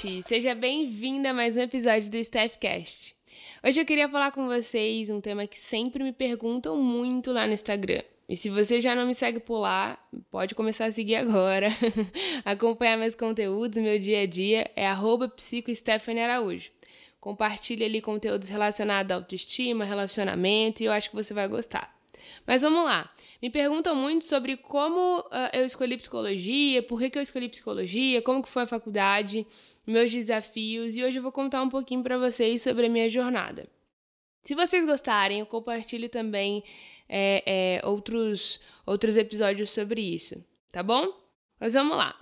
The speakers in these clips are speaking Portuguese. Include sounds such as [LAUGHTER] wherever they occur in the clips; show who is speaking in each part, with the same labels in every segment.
Speaker 1: gente! Seja bem-vinda a mais um episódio do Staffcast. Hoje eu queria falar com vocês um tema que sempre me perguntam muito lá no Instagram. E se você já não me segue por lá, pode começar a seguir agora. [LAUGHS] Acompanhar meus conteúdos, meu dia a dia, é Araújo. Compartilhe ali conteúdos relacionados à autoestima, relacionamento e eu acho que você vai gostar. Mas vamos lá. Me perguntam muito sobre como uh, eu escolhi psicologia, por que, que eu escolhi psicologia, como que foi a faculdade, meus desafios e hoje eu vou contar um pouquinho para vocês sobre a minha jornada. Se vocês gostarem, eu compartilho também é, é, outros, outros episódios sobre isso, tá bom? Mas vamos lá.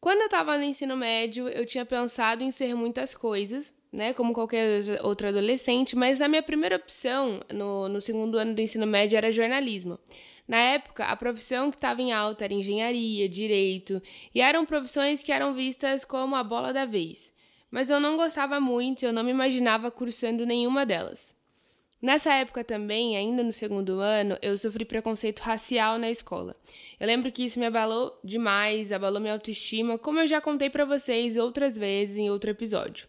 Speaker 1: Quando eu estava no ensino médio, eu tinha pensado em ser muitas coisas, né? Como qualquer outro adolescente, mas a minha primeira opção no, no segundo ano do ensino médio era jornalismo. Na época, a profissão que estava em alta era engenharia, direito, e eram profissões que eram vistas como a bola da vez. Mas eu não gostava muito, eu não me imaginava cursando nenhuma delas. Nessa época também, ainda no segundo ano, eu sofri preconceito racial na escola. Eu lembro que isso me abalou demais, abalou minha autoestima, como eu já contei para vocês outras vezes em outro episódio.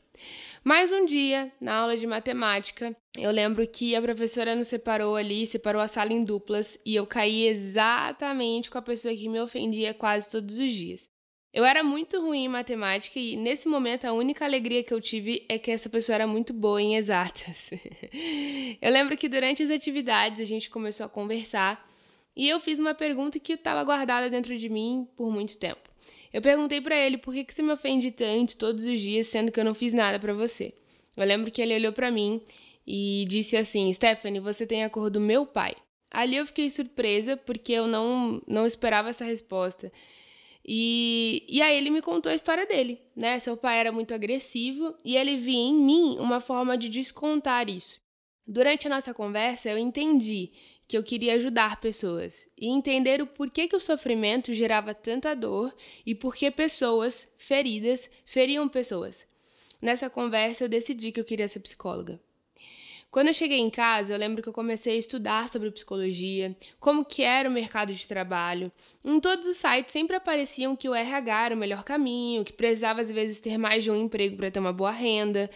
Speaker 1: Mais um dia, na aula de matemática, eu lembro que a professora nos separou ali, separou a sala em duplas, e eu caí exatamente com a pessoa que me ofendia quase todos os dias. Eu era muito ruim em matemática e nesse momento a única alegria que eu tive é que essa pessoa era muito boa em exatas. [LAUGHS] eu lembro que durante as atividades a gente começou a conversar e eu fiz uma pergunta que estava guardada dentro de mim por muito tempo. Eu perguntei para ele por que, que você me ofende tanto todos os dias, sendo que eu não fiz nada para você. Eu lembro que ele olhou para mim e disse assim: Stephanie, você tem a cor do meu pai. Ali eu fiquei surpresa porque eu não, não esperava essa resposta. E, e aí ele me contou a história dele, né? Seu pai era muito agressivo e ele via em mim uma forma de descontar isso. Durante a nossa conversa, eu entendi que eu queria ajudar pessoas e entender o porquê que o sofrimento gerava tanta dor e por que pessoas feridas feriam pessoas. Nessa conversa eu decidi que eu queria ser psicóloga. Quando eu cheguei em casa, eu lembro que eu comecei a estudar sobre psicologia, como que era o mercado de trabalho. Em todos os sites sempre apareciam que o RH era o melhor caminho, que precisava às vezes ter mais de um emprego para ter uma boa renda.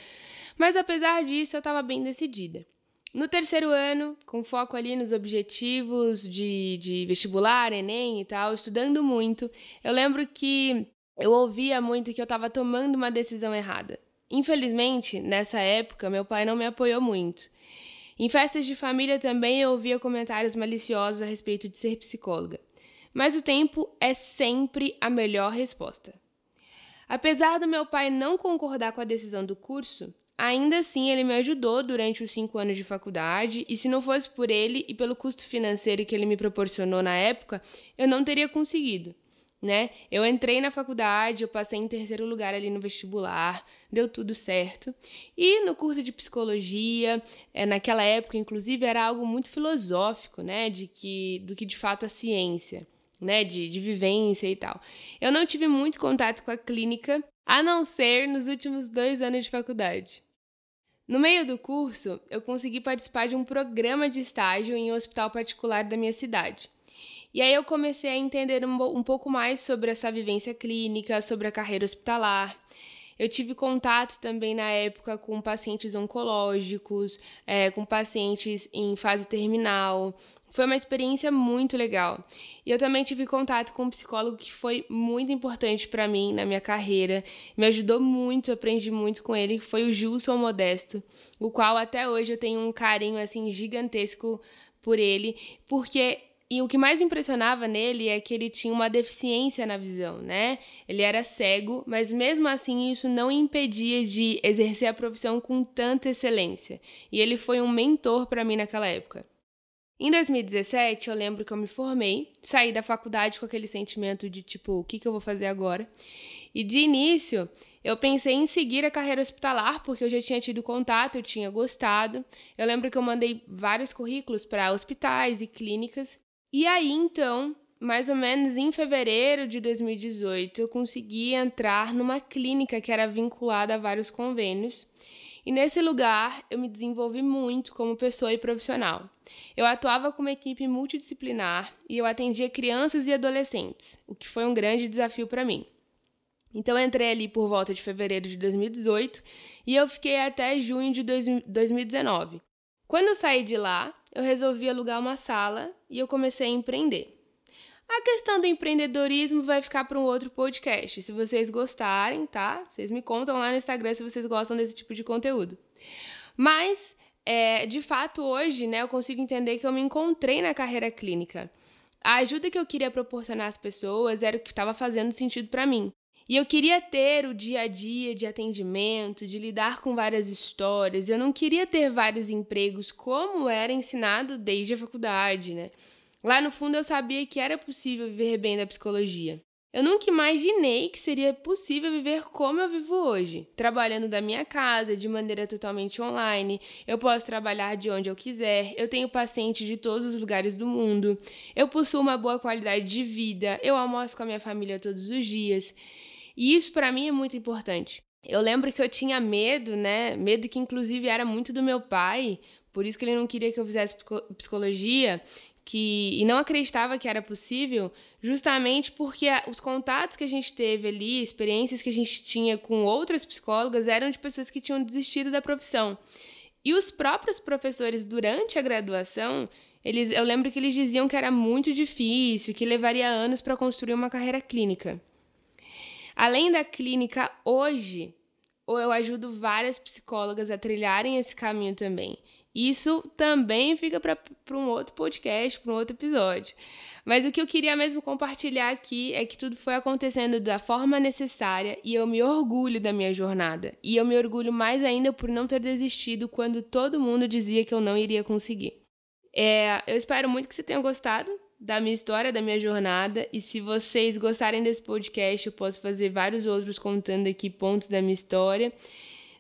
Speaker 1: Mas apesar disso, eu estava bem decidida. No terceiro ano, com foco ali nos objetivos de, de vestibular, Enem e tal, estudando muito, eu lembro que eu ouvia muito que eu estava tomando uma decisão errada. Infelizmente, nessa época, meu pai não me apoiou muito. Em festas de família também eu ouvia comentários maliciosos a respeito de ser psicóloga. Mas o tempo é sempre a melhor resposta. Apesar do meu pai não concordar com a decisão do curso, Ainda assim, ele me ajudou durante os cinco anos de faculdade, e se não fosse por ele e pelo custo financeiro que ele me proporcionou na época, eu não teria conseguido. Né? Eu entrei na faculdade, eu passei em terceiro lugar ali no vestibular, deu tudo certo. E no curso de psicologia, é, naquela época, inclusive, era algo muito filosófico, né? De que, do que de fato a ciência, né? De, de vivência e tal. Eu não tive muito contato com a clínica, a não ser nos últimos dois anos de faculdade. No meio do curso, eu consegui participar de um programa de estágio em um hospital particular da minha cidade. E aí eu comecei a entender um, um pouco mais sobre essa vivência clínica, sobre a carreira hospitalar. Eu tive contato também na época com pacientes oncológicos, é, com pacientes em fase terminal, foi uma experiência muito legal. E eu também tive contato com um psicólogo que foi muito importante para mim na minha carreira. Me ajudou muito, aprendi muito com ele, que foi o Gilson Modesto, o qual até hoje eu tenho um carinho assim gigantesco por ele, porque e o que mais me impressionava nele é que ele tinha uma deficiência na visão, né? Ele era cego, mas mesmo assim isso não impedia de exercer a profissão com tanta excelência. E ele foi um mentor para mim naquela época. Em 2017, eu lembro que eu me formei, saí da faculdade com aquele sentimento de tipo, o que, que eu vou fazer agora? E de início, eu pensei em seguir a carreira hospitalar, porque eu já tinha tido contato, eu tinha gostado. Eu lembro que eu mandei vários currículos para hospitais e clínicas. E aí, então, mais ou menos em fevereiro de 2018, eu consegui entrar numa clínica que era vinculada a vários convênios. E nesse lugar eu me desenvolvi muito como pessoa e profissional. Eu atuava como equipe multidisciplinar e eu atendia crianças e adolescentes, o que foi um grande desafio para mim. Então entrei ali por volta de fevereiro de 2018 e eu fiquei até junho de 2019. Quando eu saí de lá, eu resolvi alugar uma sala e eu comecei a empreender. A questão do empreendedorismo vai ficar para um outro podcast. Se vocês gostarem, tá? Vocês me contam lá no Instagram se vocês gostam desse tipo de conteúdo. Mas, é, de fato, hoje, né, eu consigo entender que eu me encontrei na carreira clínica. A ajuda que eu queria proporcionar às pessoas era o que estava fazendo sentido para mim. E eu queria ter o dia a dia de atendimento, de lidar com várias histórias. Eu não queria ter vários empregos como era ensinado desde a faculdade, né? Lá no fundo eu sabia que era possível viver bem da psicologia. Eu nunca imaginei que seria possível viver como eu vivo hoje, trabalhando da minha casa, de maneira totalmente online. Eu posso trabalhar de onde eu quiser, eu tenho pacientes de todos os lugares do mundo, eu possuo uma boa qualidade de vida, eu almoço com a minha família todos os dias. E isso para mim é muito importante. Eu lembro que eu tinha medo, né? Medo que inclusive era muito do meu pai, por isso que ele não queria que eu fizesse psicologia, que e não acreditava que era possível, justamente porque os contatos que a gente teve ali, experiências que a gente tinha com outras psicólogas eram de pessoas que tinham desistido da profissão. E os próprios professores durante a graduação, eles, eu lembro que eles diziam que era muito difícil, que levaria anos para construir uma carreira clínica. Além da clínica, hoje, eu ajudo várias psicólogas a trilharem esse caminho também. Isso também fica para um outro podcast, para um outro episódio. Mas o que eu queria mesmo compartilhar aqui é que tudo foi acontecendo da forma necessária e eu me orgulho da minha jornada. E eu me orgulho mais ainda por não ter desistido quando todo mundo dizia que eu não iria conseguir. É, eu espero muito que você tenha gostado da minha história, da minha jornada. E se vocês gostarem desse podcast, eu posso fazer vários outros contando aqui pontos da minha história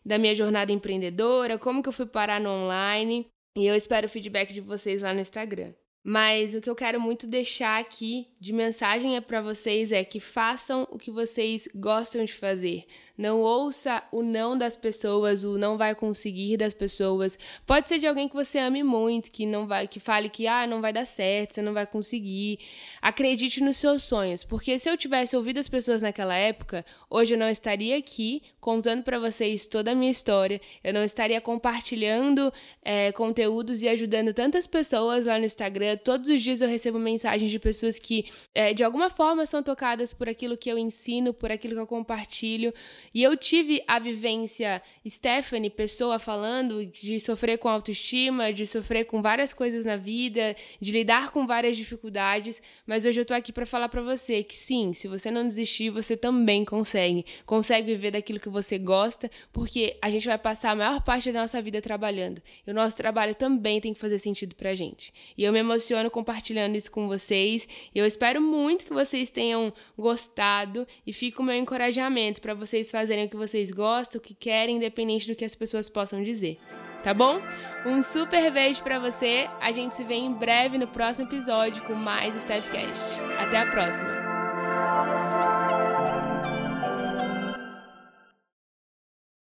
Speaker 1: da minha jornada empreendedora, como que eu fui parar no online. E eu espero o feedback de vocês lá no Instagram. Mas o que eu quero muito deixar aqui de mensagem é para vocês é que façam o que vocês gostam de fazer. Não ouça o não das pessoas, o não vai conseguir das pessoas. Pode ser de alguém que você ame muito, que não vai, que fale que ah, não vai dar certo, você não vai conseguir. Acredite nos seus sonhos, porque se eu tivesse ouvido as pessoas naquela época, hoje eu não estaria aqui contando para vocês toda a minha história. Eu não estaria compartilhando é, conteúdos e ajudando tantas pessoas lá no Instagram. Todos os dias eu recebo mensagens de pessoas que é, de alguma forma são tocadas por aquilo que eu ensino, por aquilo que eu compartilho. E eu tive a vivência, Stephanie, pessoa falando, de sofrer com autoestima, de sofrer com várias coisas na vida, de lidar com várias dificuldades, mas hoje eu tô aqui para falar para você que sim, se você não desistir, você também consegue. Consegue viver daquilo que você gosta, porque a gente vai passar a maior parte da nossa vida trabalhando. E o nosso trabalho também tem que fazer sentido pra gente. E eu me emociono compartilhando isso com vocês. Eu espero muito que vocês tenham gostado e fica o meu encorajamento para vocês fazerem fazerem o que vocês gostam, o que querem, independente do que as pessoas possam dizer. Tá bom? Um super beijo para você. A gente se vê em breve no próximo episódio com mais Stepcast. Até a próxima.